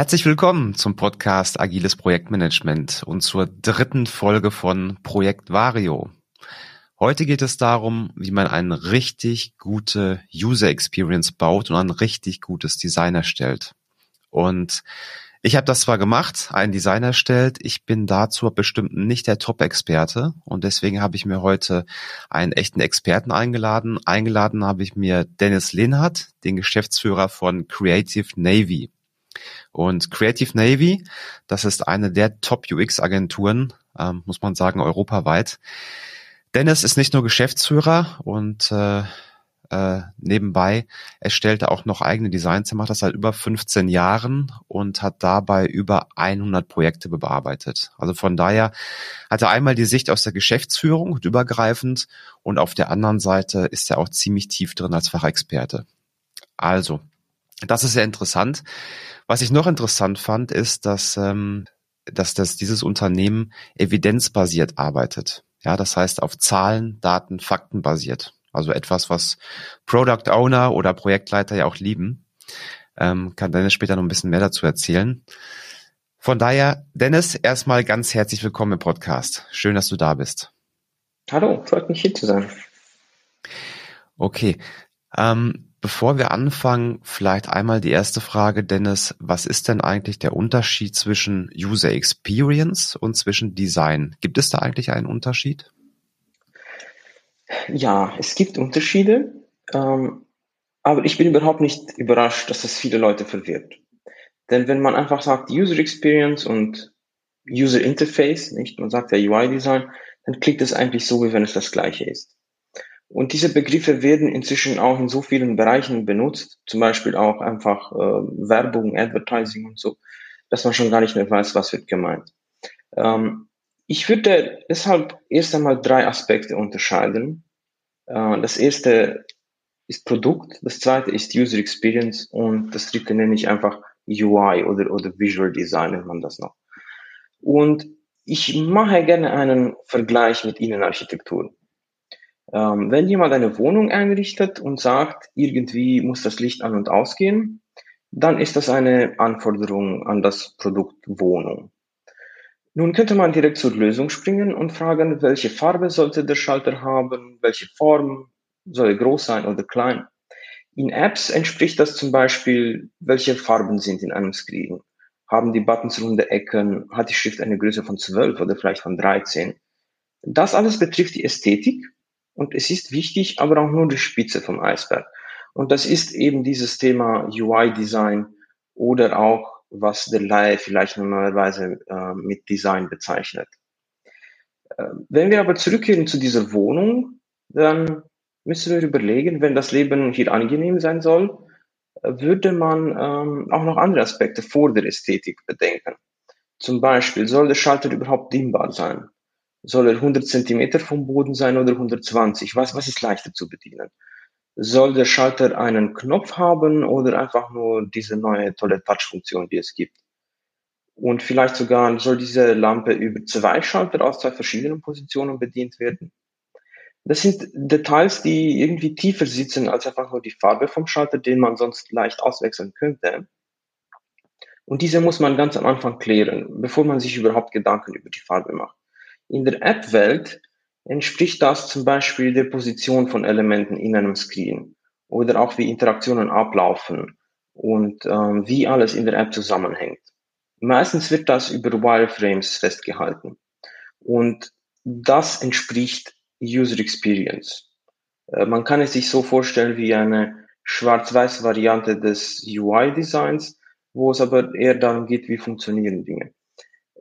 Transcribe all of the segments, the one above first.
Herzlich willkommen zum Podcast Agiles Projektmanagement und zur dritten Folge von Projekt Vario. Heute geht es darum, wie man eine richtig gute User Experience baut und ein richtig gutes Design erstellt. Und ich habe das zwar gemacht, ein Design erstellt, ich bin dazu bestimmt nicht der Top-Experte und deswegen habe ich mir heute einen echten Experten eingeladen. Eingeladen habe ich mir Dennis Lehnhardt, den Geschäftsführer von Creative Navy. Und Creative Navy, das ist eine der Top-UX-Agenturen, ähm, muss man sagen, europaweit. Dennis ist nicht nur Geschäftsführer und äh, äh, nebenbei erstellt er auch noch eigene Designs. Er macht das seit über 15 Jahren und hat dabei über 100 Projekte bearbeitet. Also von daher hat er einmal die Sicht aus der Geschäftsführung und übergreifend und auf der anderen Seite ist er auch ziemlich tief drin als Fachexperte. Also, das ist sehr interessant. Was ich noch interessant fand, ist, dass, ähm, dass das, dieses Unternehmen evidenzbasiert arbeitet. Ja, das heißt auf Zahlen, Daten, Fakten basiert. Also etwas, was Product Owner oder Projektleiter ja auch lieben. Ähm, kann Dennis später noch ein bisschen mehr dazu erzählen. Von daher, Dennis, erstmal ganz herzlich willkommen im Podcast. Schön, dass du da bist. Hallo, freut mich hier zu sein. Okay. Ähm, Bevor wir anfangen, vielleicht einmal die erste Frage, Dennis. Was ist denn eigentlich der Unterschied zwischen User Experience und zwischen Design? Gibt es da eigentlich einen Unterschied? Ja, es gibt Unterschiede, ähm, aber ich bin überhaupt nicht überrascht, dass das viele Leute verwirrt. Denn wenn man einfach sagt User Experience und User Interface, nicht, man sagt ja UI Design, dann klingt es eigentlich so, wie wenn es das gleiche ist. Und diese Begriffe werden inzwischen auch in so vielen Bereichen benutzt, zum Beispiel auch einfach äh, Werbung, Advertising und so, dass man schon gar nicht mehr weiß, was wird gemeint. Ähm, ich würde deshalb erst einmal drei Aspekte unterscheiden. Äh, das erste ist Produkt, das zweite ist User Experience und das dritte nenne ich einfach UI oder, oder Visual Design, nennt man das noch. Und ich mache gerne einen Vergleich mit Innenarchitektur. Ähm, wenn jemand eine Wohnung einrichtet und sagt, irgendwie muss das Licht an und ausgehen, dann ist das eine Anforderung an das Produkt Wohnung. Nun könnte man direkt zur Lösung springen und fragen, welche Farbe sollte der Schalter haben, welche Form, soll er groß sein oder klein. In Apps entspricht das zum Beispiel, welche Farben sind in einem Screen. Haben die Buttons runde Ecken, hat die Schrift eine Größe von 12 oder vielleicht von 13. Das alles betrifft die Ästhetik und es ist wichtig, aber auch nur die Spitze vom Eisberg. Und das ist eben dieses Thema UI-Design oder auch, was der Laie vielleicht normalerweise äh, mit Design bezeichnet. Äh, wenn wir aber zurückkehren zu dieser Wohnung, dann müssen wir überlegen, wenn das Leben hier angenehm sein soll, würde man ähm, auch noch andere Aspekte vor der Ästhetik bedenken. Zum Beispiel, soll der Schalter überhaupt dimmbar sein? Soll er 100 Zentimeter vom Boden sein oder 120? Was, was ist leichter zu bedienen? Soll der Schalter einen Knopf haben oder einfach nur diese neue tolle Touch-Funktion, die es gibt? Und vielleicht sogar soll diese Lampe über zwei Schalter aus zwei verschiedenen Positionen bedient werden? Das sind Details, die irgendwie tiefer sitzen als einfach nur die Farbe vom Schalter, den man sonst leicht auswechseln könnte. Und diese muss man ganz am Anfang klären, bevor man sich überhaupt Gedanken über die Farbe macht. In der App-Welt entspricht das zum Beispiel der Position von Elementen in einem Screen oder auch wie Interaktionen ablaufen und ähm, wie alles in der App zusammenhängt. Meistens wird das über Wireframes festgehalten und das entspricht User Experience. Äh, man kann es sich so vorstellen wie eine schwarz-weiß Variante des UI-Designs, wo es aber eher darum geht, wie funktionieren Dinge.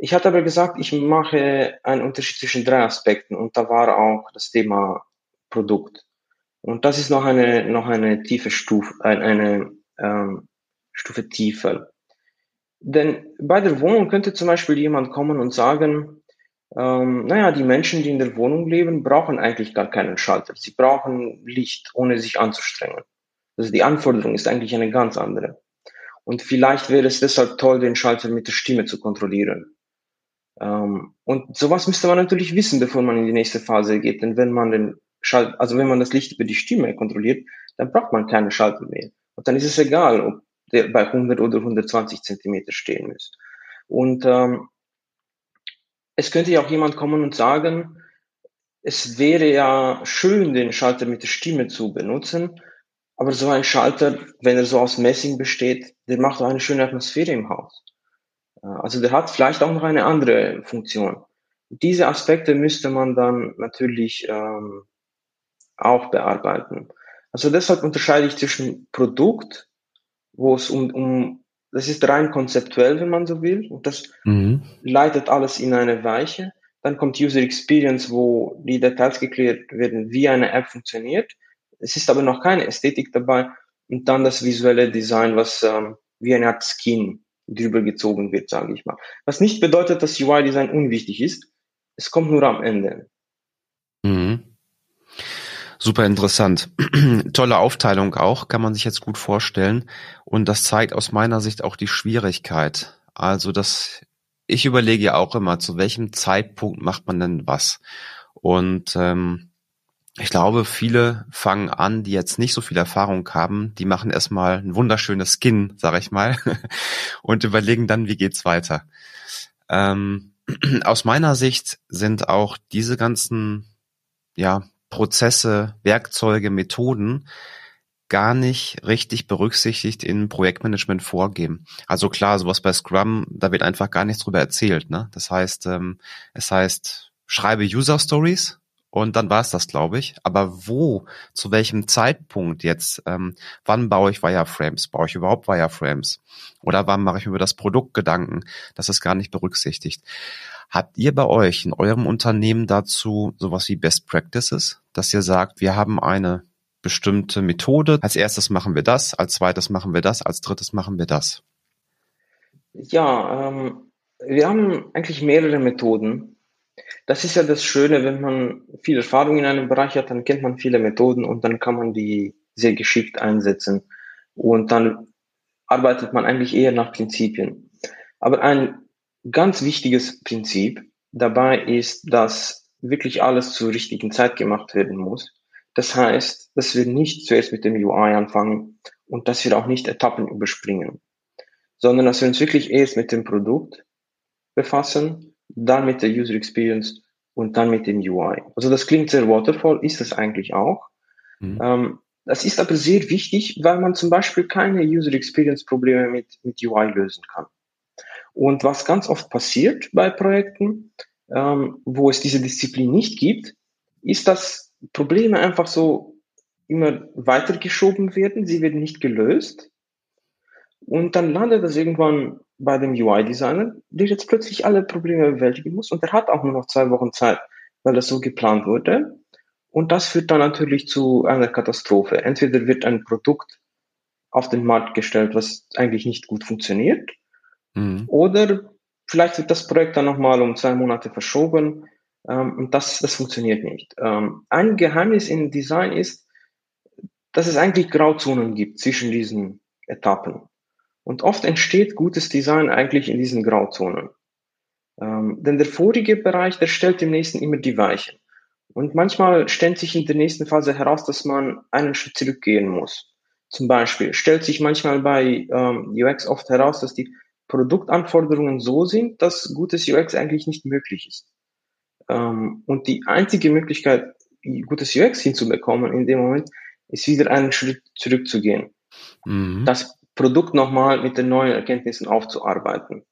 Ich hatte aber gesagt, ich mache einen Unterschied zwischen drei Aspekten und da war auch das Thema Produkt. Und das ist noch eine, noch eine tiefe Stufe, eine, eine ähm, Stufe tiefer. Denn bei der Wohnung könnte zum Beispiel jemand kommen und sagen, ähm, naja, die Menschen, die in der Wohnung leben, brauchen eigentlich gar keinen Schalter. Sie brauchen Licht, ohne sich anzustrengen. Also die Anforderung ist eigentlich eine ganz andere. Und vielleicht wäre es deshalb toll, den Schalter mit der Stimme zu kontrollieren. Ähm, und sowas müsste man natürlich wissen, bevor man in die nächste Phase geht. Denn wenn man den Schalt, also wenn man das Licht über die Stimme kontrolliert, dann braucht man keine Schalter mehr. Und dann ist es egal, ob der bei 100 oder 120 Zentimeter stehen muss. Und ähm, es könnte ja auch jemand kommen und sagen, es wäre ja schön, den Schalter mit der Stimme zu benutzen, aber so ein Schalter, wenn er so aus Messing besteht, der macht auch eine schöne Atmosphäre im Haus. Äh, also der hat vielleicht auch noch eine andere Funktion. Diese Aspekte müsste man dann natürlich ähm, auch bearbeiten. Also deshalb unterscheide ich zwischen Produkt, wo es um, um das ist rein konzeptuell, wenn man so will, und das mhm. leitet alles in eine Weiche. Dann kommt User Experience, wo die Details geklärt werden, wie eine App funktioniert. Es ist aber noch keine Ästhetik dabei. Und dann das visuelle Design, was ähm, wie eine Art Skin drüber gezogen wird, sage ich mal. Was nicht bedeutet, dass UI-Design unwichtig ist. Es kommt nur am Ende. Mhm. Super interessant. Tolle Aufteilung auch, kann man sich jetzt gut vorstellen. Und das zeigt aus meiner Sicht auch die Schwierigkeit. Also, dass ich überlege ja auch immer, zu welchem Zeitpunkt macht man denn was? Und ähm, ich glaube, viele fangen an, die jetzt nicht so viel Erfahrung haben, die machen erstmal ein wunderschönes Skin, sag ich mal, und überlegen dann, wie geht's weiter. Ähm, aus meiner Sicht sind auch diese ganzen ja, Prozesse, Werkzeuge, Methoden gar nicht richtig berücksichtigt in Projektmanagement vorgeben. Also klar, sowas bei Scrum, da wird einfach gar nichts drüber erzählt. Ne? Das heißt, ähm, es heißt, schreibe User Stories und dann war es das, glaube ich. Aber wo, zu welchem Zeitpunkt jetzt, ähm, wann baue ich Wireframes? Baue ich überhaupt Wireframes? Oder wann mache ich mir über das Produkt Gedanken? Das ist gar nicht berücksichtigt. Habt ihr bei euch in eurem Unternehmen dazu sowas wie Best Practices, dass ihr sagt, wir haben eine bestimmte Methode. Als erstes machen wir das, als zweites machen wir das, als drittes machen wir das. Ja, ähm, wir haben eigentlich mehrere Methoden. Das ist ja das Schöne, wenn man viel Erfahrung in einem Bereich hat, dann kennt man viele Methoden und dann kann man die sehr geschickt einsetzen. Und dann arbeitet man eigentlich eher nach Prinzipien. Aber ein ganz wichtiges Prinzip dabei ist, dass wirklich alles zur richtigen Zeit gemacht werden muss. Das heißt, dass wir nicht zuerst mit dem UI anfangen und dass wir auch nicht Etappen überspringen, sondern dass wir uns wirklich erst mit dem Produkt befassen, dann mit der User Experience und dann mit dem UI. Also das klingt sehr waterfall, ist es eigentlich auch. Mhm. Ähm, das ist aber sehr wichtig, weil man zum Beispiel keine User Experience Probleme mit, mit UI lösen kann. Und was ganz oft passiert bei Projekten, ähm, wo es diese Disziplin nicht gibt, ist, dass Probleme einfach so immer weitergeschoben werden, sie werden nicht gelöst. Und dann landet das irgendwann bei dem UI-Designer, der jetzt plötzlich alle Probleme bewältigen muss und der hat auch nur noch zwei Wochen Zeit, weil das so geplant wurde. Und das führt dann natürlich zu einer Katastrophe. Entweder wird ein Produkt auf den Markt gestellt, was eigentlich nicht gut funktioniert, Mhm. Oder vielleicht wird das Projekt dann nochmal um zwei Monate verschoben ähm, und das, das funktioniert nicht. Ähm, ein Geheimnis in Design ist, dass es eigentlich Grauzonen gibt zwischen diesen Etappen. Und oft entsteht gutes Design eigentlich in diesen Grauzonen. Ähm, denn der vorige Bereich, der stellt dem nächsten immer die Weichen. Und manchmal stellt sich in der nächsten Phase heraus, dass man einen Schritt zurückgehen muss. Zum Beispiel stellt sich manchmal bei ähm, UX oft heraus, dass die Produktanforderungen so sind, dass gutes UX eigentlich nicht möglich ist. Ähm, und die einzige Möglichkeit, gutes UX hinzubekommen in dem Moment, ist wieder einen Schritt zurückzugehen. Mhm. Das Produkt nochmal mit den neuen Erkenntnissen aufzuarbeiten.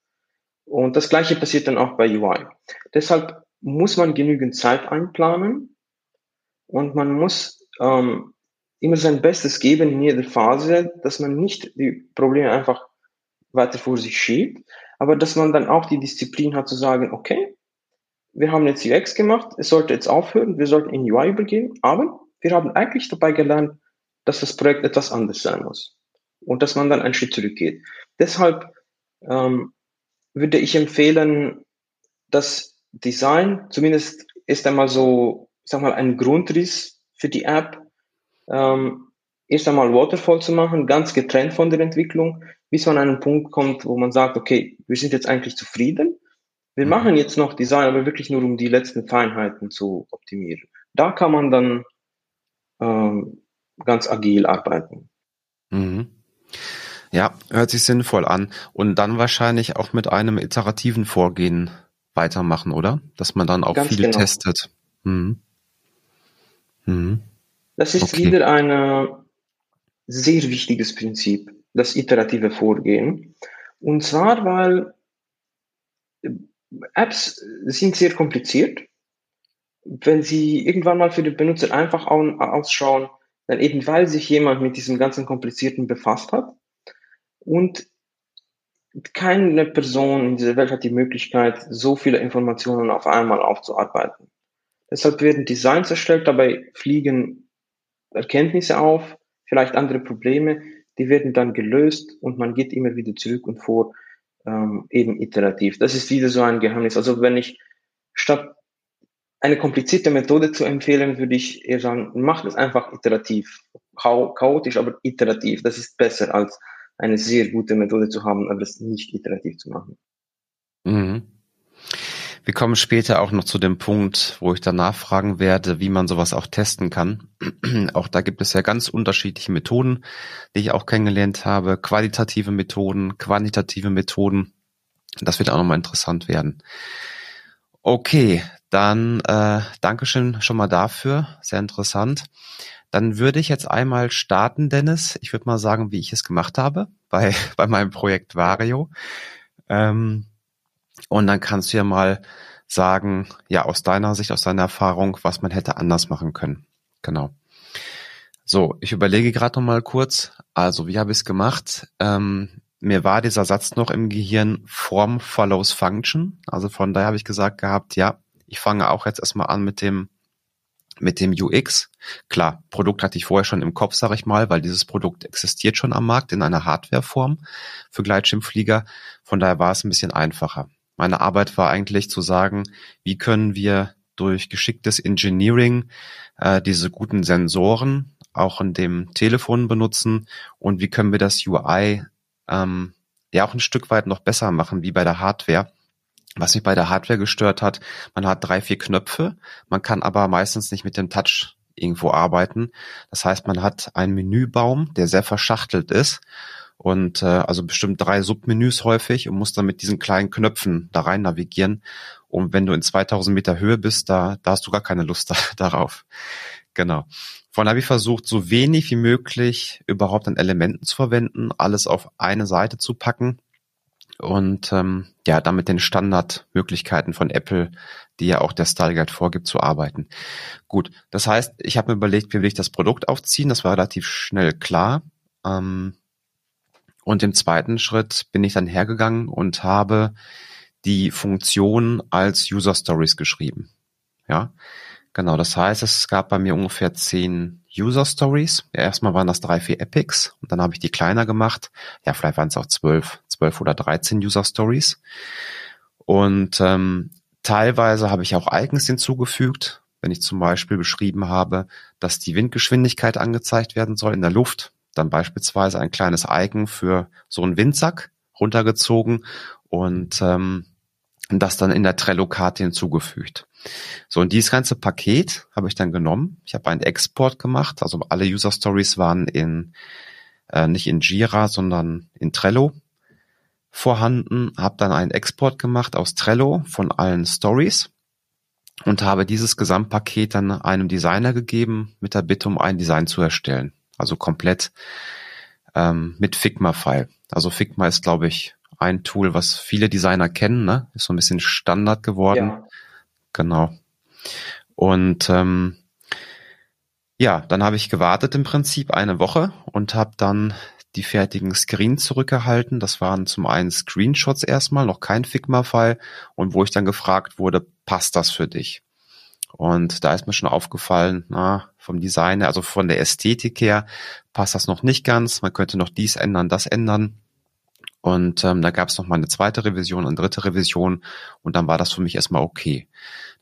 Und das gleiche passiert dann auch bei UI. Deshalb muss man genügend Zeit einplanen und man muss ähm, immer sein Bestes geben in jeder Phase, dass man nicht die Probleme einfach weiter vor sich schiebt, aber dass man dann auch die Disziplin hat zu sagen, okay, wir haben jetzt UX gemacht, es sollte jetzt aufhören, wir sollten in UI übergehen, aber wir haben eigentlich dabei gelernt, dass das Projekt etwas anders sein muss und dass man dann einen Schritt zurückgeht. Deshalb ähm, würde ich empfehlen, das Design zumindest ist einmal so, ich sag mal, ein Grundriss für die App, ähm, erst einmal Waterfall zu machen, ganz getrennt von der Entwicklung, bis man an einen Punkt kommt, wo man sagt, okay, wir sind jetzt eigentlich zufrieden. Wir mhm. machen jetzt noch Design, aber wirklich nur, um die letzten Feinheiten zu optimieren. Da kann man dann ähm, ganz agil arbeiten. Mhm. Ja, hört sich sinnvoll an. Und dann wahrscheinlich auch mit einem iterativen Vorgehen weitermachen, oder? Dass man dann auch Ganz viel genau. testet. Mhm. Mhm. Das ist Okay. wieder ein äh, sehr wichtiges Prinzip, das iterative Vorgehen. Und zwar, weil äh, Apps sind sehr kompliziert. Wenn sie irgendwann mal für den Benutzer einfach au- ausschauen, dann eben weil sich jemand mit diesem ganzen Komplizierten befasst hat und keine Person in dieser Welt hat die Möglichkeit, so viele Informationen auf einmal aufzuarbeiten. Deshalb werden Designs erstellt, dabei fliegen Erkenntnisse auf, vielleicht andere Probleme, die werden dann gelöst und man geht immer wieder zurück und vor, ähm, eben iterativ. Das ist wieder so ein Geheimnis. Also wenn ich statt eine komplizierte Methode zu empfehlen, würde ich eher sagen, macht es einfach iterativ. Chao chaotisch, aber iterativ. Das ist besser als eine sehr gute Methode zu haben, aber das nicht iterativ zu machen. Mhm. Wir kommen später auch noch zu dem Punkt, wo ich danach fragen werde, wie man sowas auch testen kann. auch da gibt es ja ganz unterschiedliche Methoden, die ich auch kennengelernt habe. Qualitative Methoden, quantitative Methoden. Das wird auch nochmal interessant werden. Okay, dann äh, Dankeschön schon mal dafür. Sehr interessant. Dann würde ich jetzt einmal starten, Dennis. Ich würde mal sagen, wie ich es gemacht habe bei, bei meinem Projekt Vario. Ähm, und dann kannst du ja mal sagen, ja, aus deiner Sicht, aus deiner Erfahrung, was man hätte anders machen können. Genau. So, ich überlege gerade noch mal kurz. Also, wie habe ich es gemacht? Ähm, mir war dieser Satz noch im Gehirn Form follows Function. Also von daher habe ich gesagt gehabt, ja, ich fange auch jetzt erstmal an mit dem mit dem UX. Klar, Produkt hatte ich vorher schon im Kopf, sage ich mal, weil dieses Produkt existiert schon am Markt in einer Hardwareform für Gleitschirmflieger. Von daher war es ein bisschen einfacher. Meine Arbeit war eigentlich zu sagen, wie können wir durch geschicktes Engineering äh, diese guten Sensoren auch in dem Telefon benutzen und wie können wir das UI ähm, ja auch ein Stück weit noch besser machen wie bei der Hardware. Was mich bei der Hardware gestört hat, man hat drei, vier Knöpfe, man kann aber meistens nicht mit dem Touch irgendwo arbeiten. Das heißt, man hat einen Menübaum, der sehr verschachtelt ist und äh, also bestimmt drei Submenüs häufig und muss dann mit diesen kleinen Knöpfen da rein navigieren. Und wenn du in 2000 Meter Höhe bist, da, da hast du gar keine Lust da, darauf. Genau. Von habe ich versucht, so wenig wie möglich überhaupt an Elementen zu verwenden, alles auf eine Seite zu packen und ähm, ja, damit den Standardmöglichkeiten von Apple, die ja auch der Style Guide vorgibt, zu arbeiten. Gut, das heißt, ich habe mir überlegt, wie will ich das Produkt aufziehen? Das war relativ schnell klar. Ähm, und im zweiten Schritt bin ich dann hergegangen und habe die Funktion als User Stories geschrieben. Ja, genau. Das heißt, es gab bei mir ungefähr zehn User Stories. Ja, erstmal waren das drei, vier Epics und dann habe ich die kleiner gemacht. Ja, vielleicht waren es auch zwölf, zwölf oder dreizehn User Stories. Und ähm, teilweise habe ich auch Icons hinzugefügt, wenn ich zum Beispiel beschrieben habe, dass die Windgeschwindigkeit angezeigt werden soll in der Luft, dann beispielsweise ein kleines Icon für so einen Windsack runtergezogen und ähm, das dann in der Trello-Karte hinzugefügt. So, und dieses ganze Paket habe ich dann genommen. Ich habe einen Export gemacht, also alle User Stories waren in äh, nicht in Jira, sondern in Trello vorhanden, habe dann einen Export gemacht aus Trello von allen Stories und habe dieses Gesamtpaket dann einem Designer gegeben mit der Bitte, um ein Design zu erstellen. Also komplett ähm, mit Figma-File. Also Figma ist, glaube ich, ein Tool, was viele Designer kennen, ne? Ist so ein bisschen Standard geworden. Ja. Genau. Und ähm, ja, dann habe ich gewartet im Prinzip eine Woche und habe dann die fertigen Screens zurückerhalten. Das waren zum einen Screenshots erstmal, noch kein Figma-File und wo ich dann gefragt wurde, passt das für dich? Und da ist mir schon aufgefallen, na, vom Design, also von der Ästhetik her, passt das noch nicht ganz. Man könnte noch dies ändern, das ändern. Und ähm, da gab es noch mal eine zweite Revision, eine dritte Revision und dann war das für mich erstmal okay.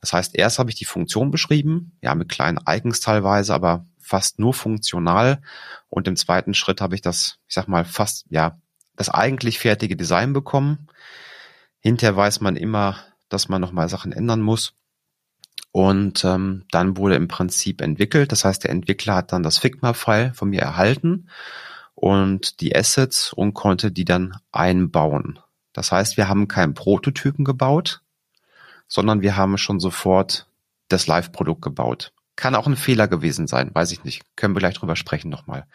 Das heißt, erst habe ich die Funktion beschrieben, ja, mit kleinen Icons teilweise, aber fast nur funktional. Und im zweiten Schritt habe ich das, ich sag mal, fast, ja, das eigentlich fertige Design bekommen. Hinterher weiß man immer, dass man nochmal Sachen ändern muss. Und ähm, dann wurde im Prinzip entwickelt. Das heißt, der Entwickler hat dann das Figma-File von mir erhalten und die Assets und konnte die dann einbauen. Das heißt, wir haben keinen Prototypen gebaut, sondern wir haben schon sofort das Live-Produkt gebaut. Kann auch ein Fehler gewesen sein, weiß ich nicht. Können wir gleich drüber sprechen nochmal.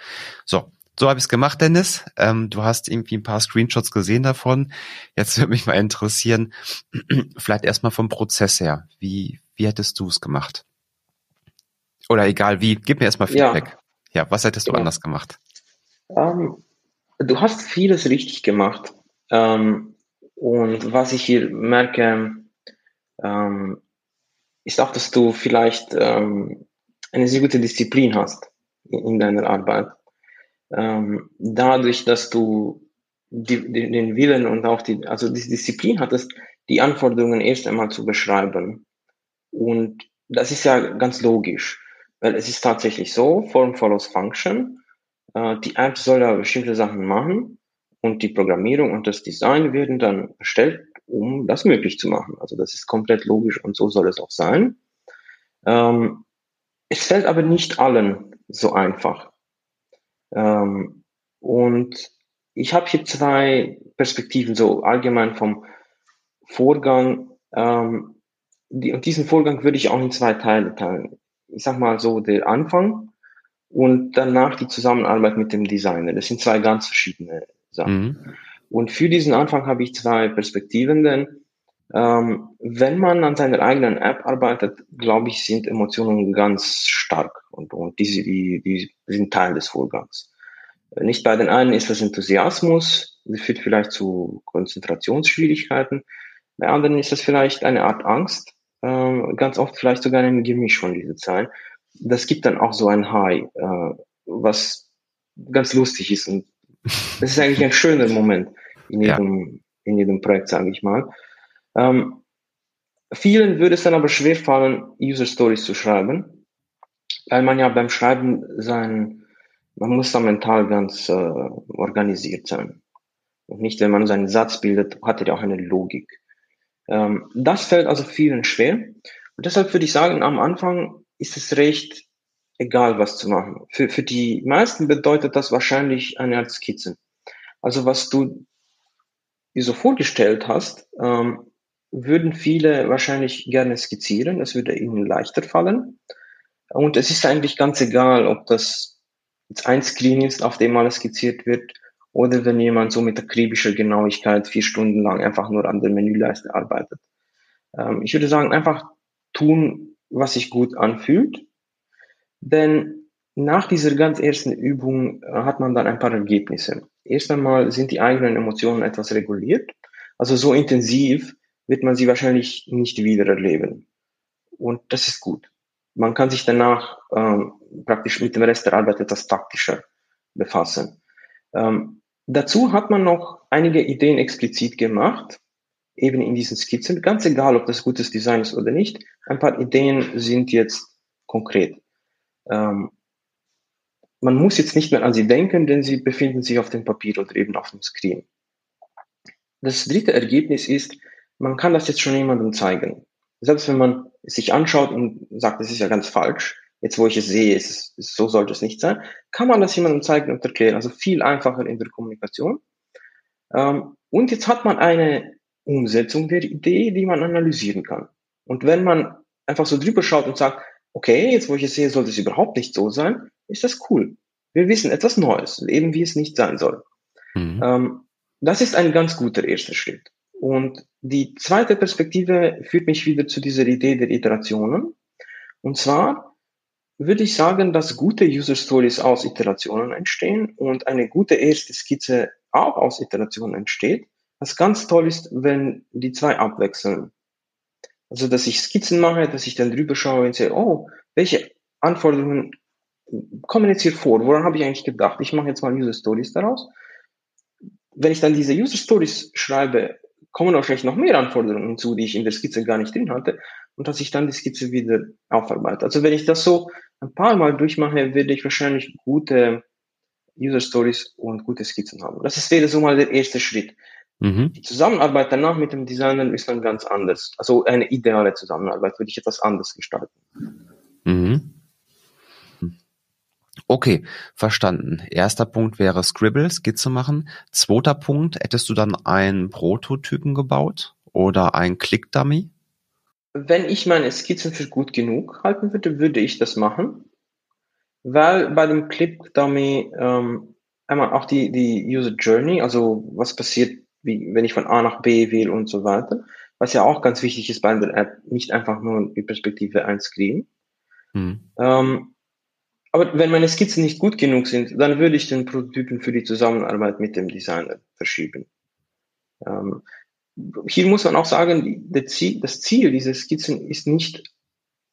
So, so habe ich es gemacht, Dennis. Ähm, du hast irgendwie ein paar Screenshots gesehen davon. Jetzt würde mich mal interessieren, vielleicht erstmal vom Prozess her. Wie, wie hättest du es gemacht? Oder egal wie, gib mir erstmal Feedback. Ja, ja was hättest du ja. anders gemacht? Um, ähm, du hast vieles richtig gemacht. Um, ähm, und was ich hier merke, um, ähm, ist auch, dass du vielleicht eine sehr gute Disziplin hast in, in deiner Arbeit dadurch, dass du die, die, den Willen und auch die, also die Disziplin hattest, die Anforderungen erst einmal zu beschreiben. Und das ist ja ganz logisch, weil es ist tatsächlich so, Form follows Function. Äh, die App soll ja bestimmte Sachen machen und die Programmierung und das Design werden dann erstellt, um das möglich zu machen. Also das ist komplett logisch und so soll es auch sein. Ähm, es fällt aber nicht allen so einfach. Ähm, und ich habe hier zwei Perspektiven, so allgemein vom Vorgang. Ähm, die, und diesen Vorgang würde ich auch in zwei Teile teilen. Ich sag mal so der Anfang und danach die Zusammenarbeit mit dem Designer. Das sind zwei ganz verschiedene Sachen. Mhm. Und für diesen Anfang habe ich zwei Perspektiven, denn ähm, wenn man an seiner eigenen App arbeitet, glaube ich, sind Emotionen ganz stark und, und diese, die, die sind Teil des Vorgangs. Nicht bei den einen ist das Enthusiasmus, das führt vielleicht zu Konzentrationsschwierigkeiten. Bei anderen ist das vielleicht eine Art Angst, äh, ganz oft vielleicht sogar ein Gemisch von diesen Zahlen. Das gibt dann auch so ein High, äh, was ganz lustig ist und das ist eigentlich ein schöner Moment in jedem, ja. in jedem Projekt, sage ich mal. Ähm, vielen würde es dann aber schwer fallen, User Stories zu schreiben, weil man ja beim Schreiben sein, man muss da mental ganz äh, organisiert sein. Und nicht, wenn man seinen Satz bildet, hat er ja auch eine Logik. Ähm, das fällt also vielen schwer. Und deshalb würde ich sagen, am Anfang ist es recht egal, was zu machen. Für, für die meisten bedeutet das wahrscheinlich eine Art Skizze. Also was du dir so vorgestellt hast, ähm, würden viele wahrscheinlich gerne skizzieren. Das würde ihnen leichter fallen. Und es ist eigentlich ganz egal, ob das jetzt ein Screen ist, auf dem alles skizziert wird, oder wenn jemand so mit akribischer Genauigkeit vier Stunden lang einfach nur an der Menüleiste arbeitet. Ähm, ich würde sagen, einfach tun, was sich gut anfühlt. Denn nach dieser ganz ersten Übung äh, hat man dann ein paar Ergebnisse. Erst einmal sind die eigenen Emotionen etwas reguliert. Also so intensiv wird man sie wahrscheinlich nicht wieder erleben. Und das ist gut. Man kann sich danach ähm, praktisch mit dem Rest der Arbeit etwas taktischer befassen. Ähm, dazu hat man noch einige Ideen explizit gemacht, eben in diesen Skizzen, ganz egal, ob das gutes Design ist oder nicht. Ein paar Ideen sind jetzt konkret. Ähm, man muss jetzt nicht mehr an sie denken, denn sie befinden sich auf dem Papier oder eben auf dem Screen. Das dritte Ergebnis ist, man kann das jetzt schon jemandem zeigen. Selbst wenn man es sich anschaut und sagt, das ist ja ganz falsch, jetzt wo ich es sehe, ist so sollte es nicht sein, kann man das jemandem zeigen und erklären. Also viel einfacher in der Kommunikation. Ähm, und jetzt hat man eine Umsetzung der Idee, die man analysieren kann. Und wenn man einfach so drüber schaut und sagt, okay, jetzt wo ich es sehe, sollte es überhaupt nicht so sein, ist das cool. Wir wissen etwas Neues, eben wie es nicht sein soll. Mhm. Ähm, das ist ein ganz guter erster Schritt. Und die zweite Perspektive führt mich wieder zu dieser Idee der Iterationen. Und zwar würde ich sagen, dass gute User Stories aus Iterationen entstehen und eine gute erste Skizze auch aus Iterationen entsteht. Was ganz toll ist, wenn die zwei abwechseln. Also, dass ich Skizzen mache, dass ich dann drüber schaue und sehe, oh, welche Anforderungen kommen jetzt hier vor? Woran habe ich eigentlich gedacht? Ich mache jetzt mal User Stories daraus. Wenn ich dann diese User Stories schreibe, kommen wahrscheinlich noch mehr Anforderungen hinzu, die ich in der Skizze gar nicht drin hatte und dass ich dann die Skizze wieder aufarbeite. Also wenn ich das so ein paar Mal durchmache, werde ich wahrscheinlich gute User Stories und gute Skizzen haben. Das ist wäre so mal der erste Schritt. Mhm. Die Zusammenarbeit danach mit dem Designer ist dann ganz anders. Also eine ideale Zusammenarbeit würde ich etwas anders gestalten. Mhm. Okay, verstanden. Erster Punkt wäre Scribble, Skizze machen. Zweiter Punkt, hättest du dann einen Prototypen gebaut oder ein Click-Dummy? Wenn ich meine Skizzen für gut genug halten würde, würde ich das machen. Weil bei dem Click-Dummy ähm, einmal auch die, die User Journey, also was passiert, wie, wenn ich von A nach B wähle und so weiter, was ja auch ganz wichtig ist bei der App, nicht einfach nur die Perspektive ein Screen. Hm. Ähm, aber wenn meine Skizzen nicht gut genug sind, dann würde ich den Prototypen für die Zusammenarbeit mit dem Designer verschieben. Ähm, hier muss man auch sagen, Ziel, das Ziel dieser Skizzen ist nicht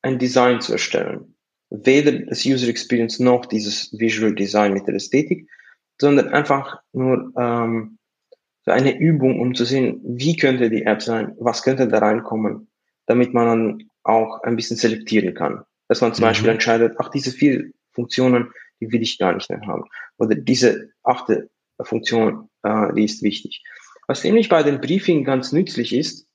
ein Design zu erstellen. Weder das User Experience noch dieses Visual Design mit der Ästhetik, sondern einfach nur ähm, für eine Übung, um zu sehen, wie könnte die App sein, was könnte da reinkommen, damit man dann auch ein bisschen selektieren kann. Dass man zum mhm. Beispiel entscheidet, ach, diese vier Funktionen, die will ich gar nicht mehr haben. Oder diese achte Funktion, äh, die ist wichtig. Was nämlich bei dem Briefing ganz nützlich ist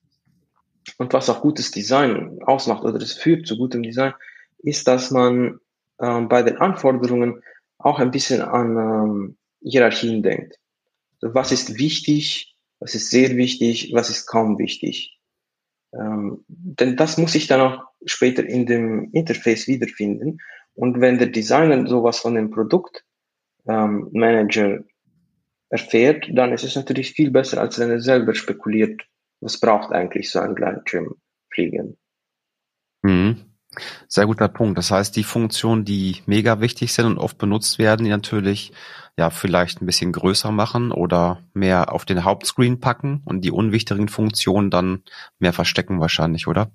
und was auch gutes Design ausmacht oder es führt zu gutem Design, ist, dass man äh, bei den Anforderungen auch ein bisschen an ähm, Hierarchien denkt. Was ist wichtig, was ist sehr wichtig, was ist kaum wichtig. Ähm, denn das muss ich dann auch später in dem Interface wiederfinden. Und wenn der Designer sowas von dem Produktmanager ähm, erfährt, dann ist es natürlich viel besser, als wenn er selber spekuliert, was braucht eigentlich so ein Gleitschirmfliegen. Mhm. Sehr guter Punkt. Das heißt, die Funktionen, die mega wichtig sind und oft benutzt werden, die natürlich ja vielleicht ein bisschen größer machen oder mehr auf den Hauptscreen packen und die unwichtigen Funktionen dann mehr verstecken wahrscheinlich, oder?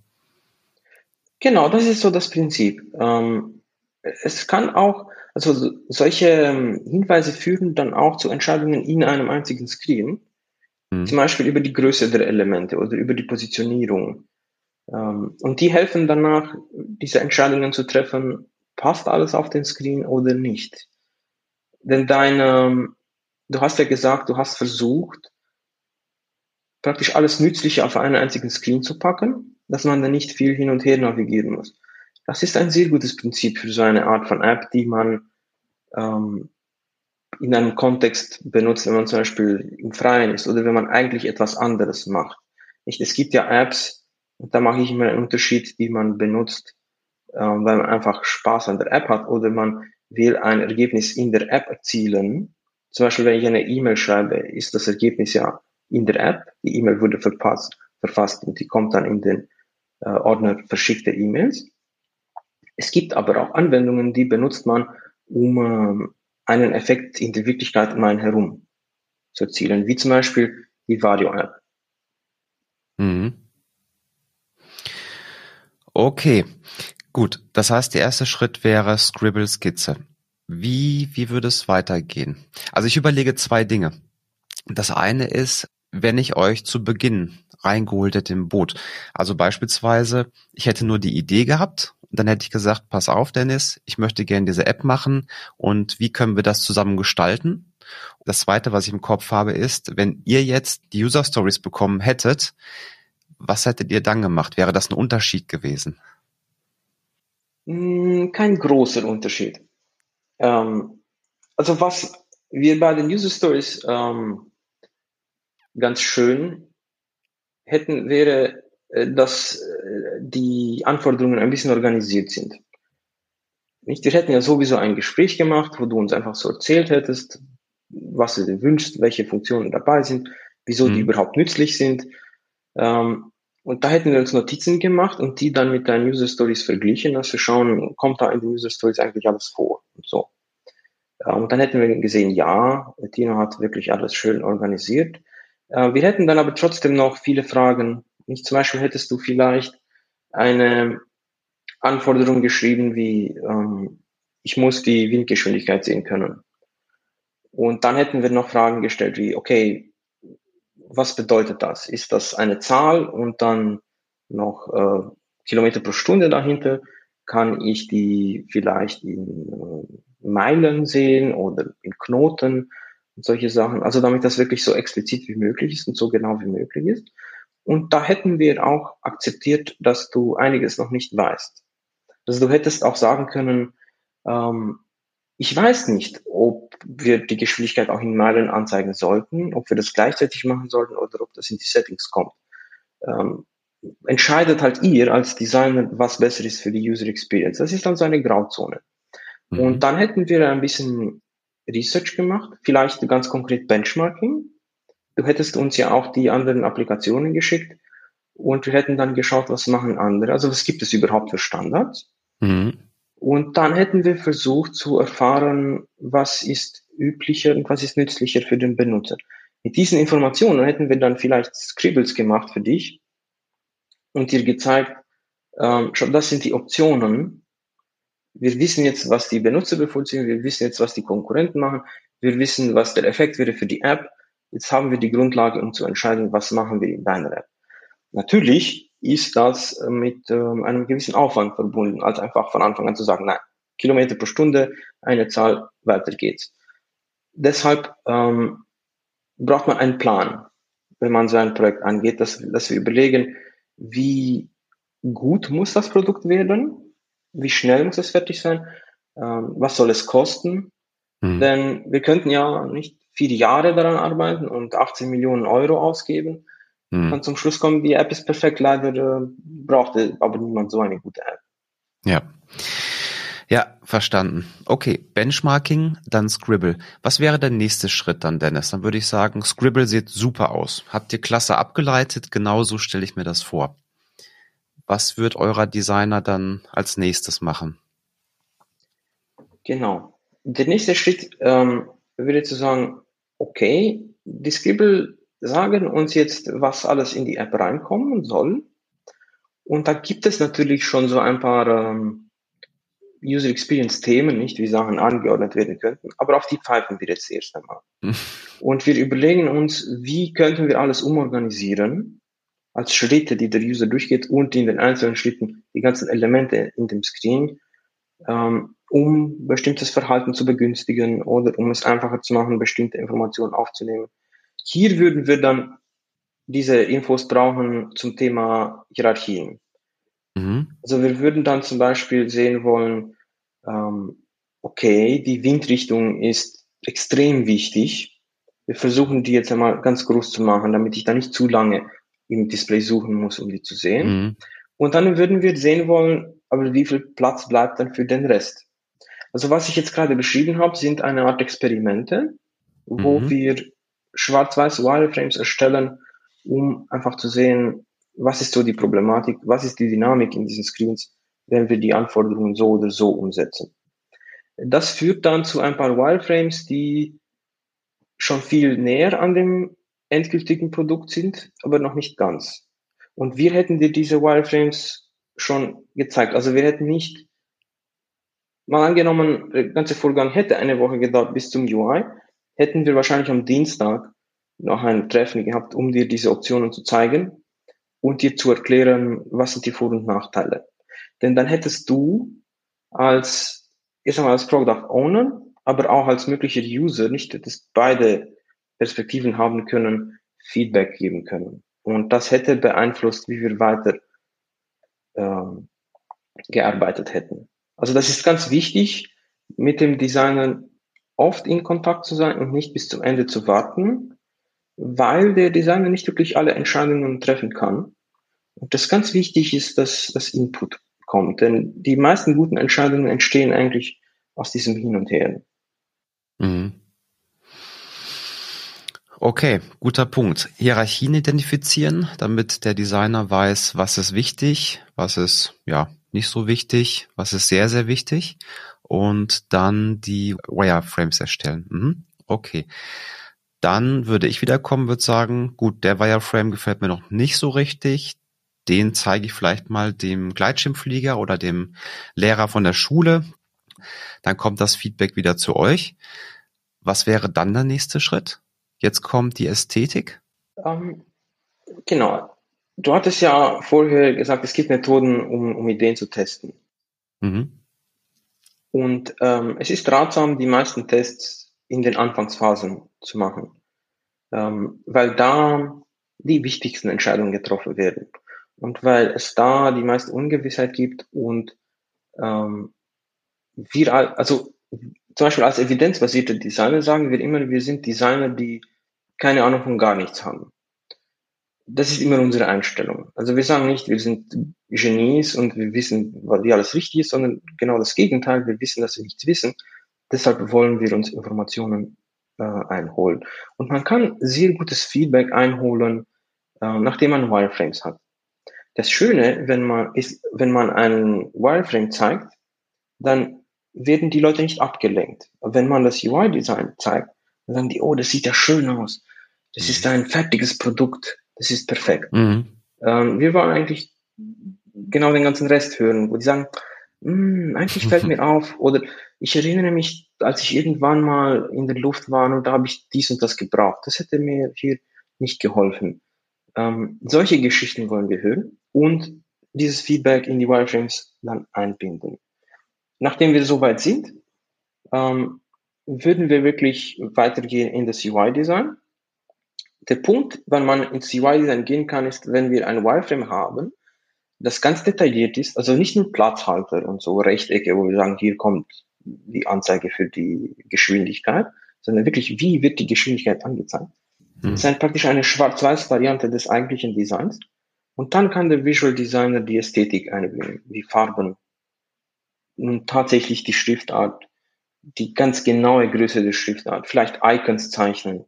Genau, das ist so das Prinzip. Ähm, es kann auch, also solche ähm, Hinweise führen dann auch zu Entscheidungen in einem einzigen Screen. Mhm. Zum Beispiel über die Größe der Elemente oder über die Positionierung. Ähm, und die helfen danach, diese Entscheidungen zu treffen, passt alles auf den Screen oder nicht. Denn deine, du hast ja gesagt, du hast versucht, praktisch alles Nützliche auf einen einzigen Screen zu packen, dass man dann nicht viel hin und her navigieren muss. Das ist ein sehr gutes Prinzip für so eine Art von App, die man ähm, in einem Kontext benutzt, wenn man zum Beispiel im Freien ist oder wenn man eigentlich etwas anderes macht. Nicht? Es gibt ja Apps, und da mache ich immer einen Unterschied, die man benutzt, weil man einfach Spaß an der App hat oder man will ein Ergebnis in der App erzielen. Zum Beispiel, wenn ich eine E-Mail schreibe, ist das Ergebnis ja in der App. Die E-Mail wurde verpasst, verfasst und die kommt dann in den äh, Ordner verschickte E-Mails. Es gibt aber auch Anwendungen, die benutzt man, um ähm, einen Effekt in der Wirklichkeit um einen herum zu erzielen, wie zum Beispiel die Vario-App. Mhm. Okay, gut. Das heißt, der erste Schritt wäre Scribble-Skizze. Wie, wie würde es weitergehen? Also ich überlege zwei Dinge. Das eine ist, wenn ich euch zu Beginn reingeholt hätte im Boot. Also beispielsweise, ich hätte nur die Idee gehabt dann hätte ich gesagt, pass auf, Dennis, ich möchte gerne diese App machen und wie können wir das zusammen gestalten? Das zweite, was ich im Kopf habe, ist, wenn ihr jetzt die User Stories bekommen hättet, was hättet ihr dann gemacht? Wäre das ein Unterschied gewesen? Hm, kein großer Unterschied. Ähm, also was wir bei den User Stories ähm, ganz schön hätten, wäre äh, dass äh, die Anforderungen ein bisschen organisiert sind. Nicht? Wir hätten ja sowieso ein Gespräch gemacht, wo du uns einfach so erzählt hättest, was du dir wünschst, welche Funktionen dabei sind, wieso mhm. die überhaupt nützlich sind. Ähm, und da hätten wir uns Notizen gemacht und die dann mit deinen User Stories verglichen, dass wir schauen, kommt da in den User Stories eigentlich alles vor und so. Und dann hätten wir gesehen, ja, Tino hat wirklich alles schön organisiert. Wir hätten dann aber trotzdem noch viele Fragen nicht zum Beispiel hättest du vielleicht eine Anforderung geschrieben wie, ähm, ich muss die Windgeschwindigkeit sehen können. Und dann hätten wir noch Fragen gestellt wie, okay, was bedeutet das? Ist das eine Zahl und dann noch äh, Kilometer pro Stunde dahinter? Kann ich die vielleicht in äh, Meilen sehen oder in Knoten und solche Sachen? Also damit das wirklich so explizit wie möglich ist und so genau wie möglich ist. Und da hätten wir auch akzeptiert, dass du einiges noch nicht weißt. Also du hättest auch sagen können, ähm, Ich weiß nicht, ob wir die Geschwindigkeit auch in Meilen anzeigen sollten, ob wir das gleichzeitig machen sollten oder ob das in die Settings kommt. Ähm, entscheidet halt ihr als Designer, was besser ist für die User Experience. Das ist dann so eine Grauzone. Mhm. Und dann hätten wir ein bisschen Research gemacht, vielleicht ganz konkret Benchmarking. Du hättest uns ja auch die anderen Applikationen geschickt und wir hätten dann geschaut, was machen andere. Also was gibt es überhaupt für Standards? Mhm. Und dann hätten wir versucht zu erfahren, was ist üblicher und was ist nützlicher für den Benutzer. Mit diesen Informationen hätten wir dann vielleicht Scribbles gemacht für dich und dir gezeigt, ähm, das sind die Optionen. Wir wissen jetzt, was die Benutzer bevorzugen, wir wissen jetzt, was die Konkurrenten machen, wir wissen, was der Effekt wäre für die App. Jetzt haben wir die Grundlage, um zu entscheiden, was machen wir in deiner App. Natürlich ist das äh, mit ähm, einem gewissen Aufwand verbunden, als einfach von Anfang an zu sagen, nein, Kilometer pro Stunde, eine Zahl, weiter geht's. Deshalb ähm, braucht man einen Plan, wenn man so ein Projekt angeht, dass, dass wir überlegen, wie gut muss das Produkt werden, wie schnell muss es fertig sein, ähm, was soll es kosten, mhm. denn wir könnten ja nicht vier Jahre daran arbeiten und 18 Millionen Euro ausgeben, hm. Und zum Schluss kommen, die App ist perfekt, leider äh, brauchte aber niemand so eine gute App. Ja. Ja, verstanden. Okay, Benchmarking, dann Scribble. Was wäre der nächste Schritt dann, Dennis? Dann würde ich sagen, Scribble sieht super aus. Habt ihr klasse abgeleitet? Genauso stelle ich mir das vor. Was wird eurer Designer dann als nächstes machen? Genau. Der nächste Schritt ähm, würde zu sagen, okay, die Scribble sagen uns jetzt, was alles in die App reinkommen soll. Und da gibt es natürlich schon so ein paar ähm, User Experience Themen, nicht wie Sachen angeordnet werden könnten, aber auf die pfeifen wir jetzt erst einmal. Und wir überlegen uns, wie könnten wir alles umorganisieren als Schritte, die der User durchgeht und in den einzelnen Schritten die ganzen Elemente in dem Screen, ähm, um bestimmtes Verhalten zu begünstigen oder um es einfacher zu machen, bestimmte Informationen aufzunehmen. Hier würden wir dann diese Infos brauchen zum Thema Hierarchien. Mhm. Also wir würden dann zum Beispiel sehen wollen, ähm, okay, die Windrichtung ist extrem wichtig. Wir versuchen die jetzt einmal ganz groß zu machen, damit ich da nicht zu lange im Display suchen muss, um die zu sehen. Mhm. Und dann würden wir sehen wollen, aber wie viel Platz bleibt dann für den Rest? Also was ich jetzt gerade beschrieben habe, sind eine Art Experimente, wo mhm. wir schwarz-weiß Wireframes erstellen, um einfach zu sehen, was ist so die Problematik, was ist die Dynamik in diesen Screens, wenn wir die Anforderungen so oder so umsetzen. Das führt dann zu ein paar Wireframes, die schon viel näher an dem endgültigen Produkt sind, aber noch nicht ganz. Und wir hätten dir diese Wireframes schon gezeigt. Also wir hätten nicht, mal angenommen, der ganze Vorgang hätte eine Woche gedauert bis zum UI, hätten wir wahrscheinlich am Dienstag noch ein Treffen gehabt, um dir diese Optionen zu zeigen und dir zu erklären, was sind die Vor- und Nachteile. Denn dann hättest du als, erst einmal als Product Owner, aber auch als möglicher User, nicht hättest beide Perspektiven haben können, Feedback geben können. Und das hätte beeinflusst, wie wir weiter ähm, gearbeitet hätten. Also das ist ganz wichtig, mit dem Designer oft in Kontakt zu sein und nicht bis zum Ende zu warten, weil der Designer nicht wirklich alle Entscheidungen treffen kann. Und das ganz wichtig ist, dass das Input kommt, denn die meisten guten Entscheidungen entstehen eigentlich aus diesem Hin und Her. Mhm. Okay, guter Punkt. Hierarchien identifizieren, damit der Designer weiß, was ist wichtig, was ist ja nicht so wichtig, was ist sehr, sehr wichtig und dann die Wireframes erstellen. Mhm. Okay. Dann würde ich wiederkommen, würde sagen, gut, der Wireframe gefällt mir noch nicht so richtig. Den zeige ich vielleicht mal dem Gleitschirmflieger oder dem Lehrer von der Schule. Dann kommt das Feedback wieder zu euch. Was wäre dann der nächste Schritt? Jetzt kommt die Ästhetik. Um, ähm, genau. Du hattest ja vorher gesagt, es gibt Methoden, um, um Ideen zu testen. Mhm. Und ähm, es ist ratsam, die meisten Tests in den Anfangsphasen zu machen, ähm, weil da die wichtigsten Entscheidungen getroffen werden und weil es da die meiste Ungewissheit gibt und ähm, wir, also zum Beispiel als evidenzbasierte Designer sagen wir immer, wir sind Designer, die keine Ahnung von gar nichts haben. Das ist immer unsere Einstellung. Also wir sagen nicht, wir sind Genies und wir wissen, wie alles richtig ist, sondern genau das Gegenteil. Wir wissen, dass wir nichts wissen. Deshalb wollen wir uns Informationen äh, einholen. Und man kann sehr gutes Feedback einholen, äh, nachdem man Wireframes hat. Das Schöne, wenn man ist, wenn man einen Wireframe zeigt, dann werden die Leute nicht abgelenkt. Wenn man das UI-Design zeigt, dann sagen die, oh, das sieht ja schön aus. Das ist ein fertiges Produkt. Das ist perfekt. Mhm. Ähm, wir wollen eigentlich genau den ganzen Rest hören, wo die sagen, hm, eigentlich fällt mir auf, oder ich erinnere mich, als ich irgendwann mal in der Luft war und da habe ich dies und das gebraucht. Das hätte mir hier nicht geholfen. Ähm, solche Geschichten wollen wir hören und dieses Feedback in die Wireframes dann einbinden. Nachdem wir soweit sind, ähm, würden wir wirklich weitergehen in das UI-Design. Der Punkt, wann man ins UI-Design gehen kann, ist, wenn wir ein Wireframe haben, das ganz detailliert ist, also nicht nur Platzhalter und so Rechtecke, wo wir sagen, hier kommt die Anzeige für die Geschwindigkeit, sondern wirklich, wie wird die Geschwindigkeit angezeigt. Hm. Das ist praktisch eine Schwarz-Weiß-Variante des eigentlichen Designs. Und dann kann der Visual Designer die Ästhetik einbringen, die Farben, und tatsächlich die Schriftart, die ganz genaue Größe der Schriftart, vielleicht Icons zeichnen,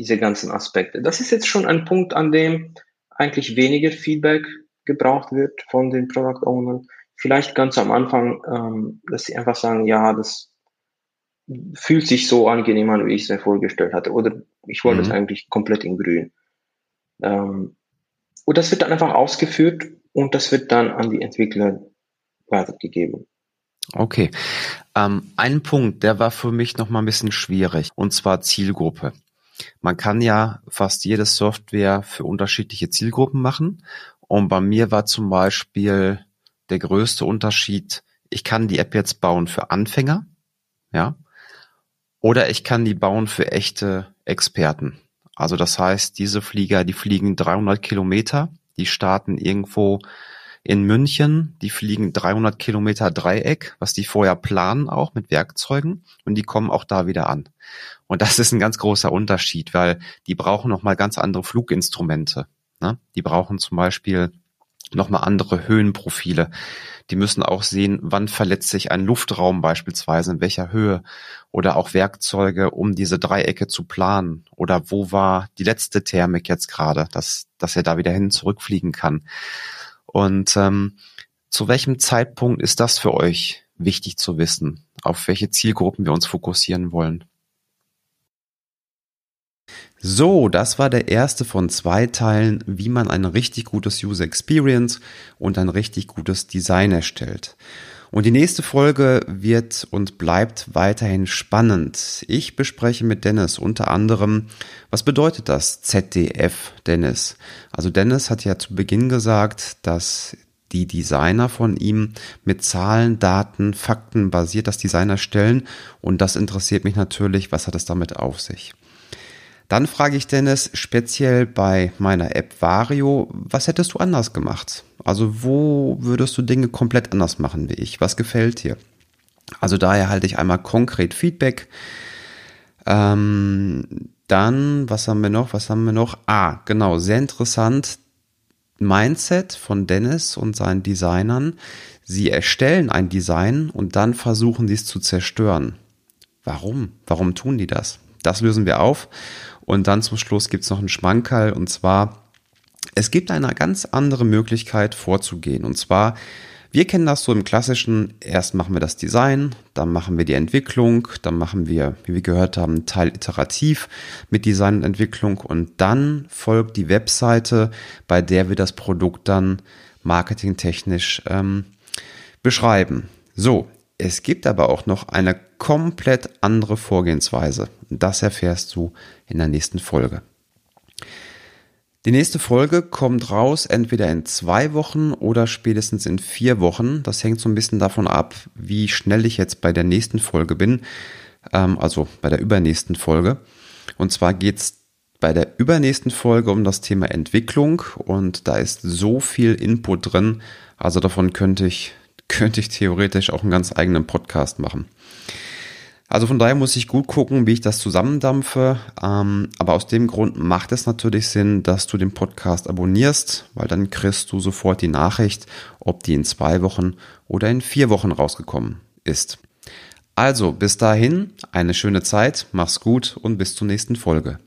diese ganzen Aspekte. Das ist jetzt schon ein Punkt, an dem eigentlich weniger Feedback gebraucht wird von den Product Ownern. Vielleicht ganz am Anfang, ähm, dass sie einfach sagen, ja, das fühlt sich so angenehm an, wie ich es mir vorgestellt hatte. Oder ich wollte mhm. es eigentlich komplett in grün. Ähm, und das wird dann einfach ausgeführt und das wird dann an die Entwickler weitergegeben. Okay. Ähm, ein Punkt, der war für mich noch mal ein bisschen schwierig, und zwar Zielgruppe. Man kann ja fast jede Software für unterschiedliche Zielgruppen machen. Und bei mir war zum Beispiel der größte Unterschied, ich kann die App jetzt bauen für Anfänger, ja, oder ich kann die bauen für echte Experten. Also das heißt, diese Flieger, die fliegen 300 Kilometer, die starten irgendwo in München, die fliegen 300 Kilometer Dreieck, was die vorher planen auch mit Werkzeugen und die kommen auch da wieder an. Und das ist ein ganz großer Unterschied, weil die brauchen nochmal ganz andere Fluginstrumente. Ne? Die brauchen zum Beispiel nochmal andere Höhenprofile. Die müssen auch sehen, wann verletzt sich ein Luftraum beispielsweise, in welcher Höhe oder auch Werkzeuge, um diese Dreiecke zu planen oder wo war die letzte Thermik jetzt gerade, dass, dass er da wieder hin zurückfliegen kann. Und ähm, zu welchem Zeitpunkt ist das für euch wichtig zu wissen, auf welche Zielgruppen wir uns fokussieren wollen? So, das war der erste von zwei Teilen, wie man ein richtig gutes User Experience und ein richtig gutes Design erstellt. Und die nächste Folge wird und bleibt weiterhin spannend. Ich bespreche mit Dennis unter anderem, was bedeutet das ZDF, Dennis? Also Dennis hat ja zu Beginn gesagt, dass die Designer von ihm mit Zahlen, Daten, Fakten basiert das Design erstellen. Und das interessiert mich natürlich, was hat es damit auf sich? Dann frage ich Dennis speziell bei meiner App Vario, was hättest du anders gemacht? Also wo würdest du Dinge komplett anders machen wie ich? Was gefällt dir? Also daher halte ich einmal konkret Feedback. Ähm, dann, was haben wir noch? Was haben wir noch? Ah, genau, sehr interessant. Mindset von Dennis und seinen Designern. Sie erstellen ein Design und dann versuchen sie es zu zerstören. Warum? Warum tun die das? Das lösen wir auf. Und dann zum Schluss gibt es noch einen Schmankerl und zwar, es gibt eine ganz andere Möglichkeit vorzugehen. Und zwar, wir kennen das so im klassischen, erst machen wir das Design, dann machen wir die Entwicklung, dann machen wir, wie wir gehört haben, Teil iterativ mit Design und Entwicklung und dann folgt die Webseite, bei der wir das Produkt dann marketingtechnisch ähm, beschreiben. So, es gibt aber auch noch eine komplett andere Vorgehensweise. Das erfährst du in der nächsten Folge. Die nächste Folge kommt raus entweder in zwei Wochen oder spätestens in vier Wochen. Das hängt so ein bisschen davon ab, wie schnell ich jetzt bei der nächsten Folge bin. Ähm, also bei der übernächsten Folge. Und zwar geht's bei der übernächsten Folge um das Thema Entwicklung und da ist so viel Input drin. Also davon könnte ich könnte ich theoretisch auch einen ganz eigenen Podcast machen. Also von daher muss ich gut gucken, wie ich das zusammendampfe. Ähm, aber aus dem Grund macht es natürlich Sinn, dass du den Podcast abonnierst, weil dann kriegst du sofort die Nachricht, ob die in zwei Wochen oder in vier Wochen rausgekommen ist. Also bis dahin, eine schöne Zeit, mach's gut und bis zur nächsten Folge.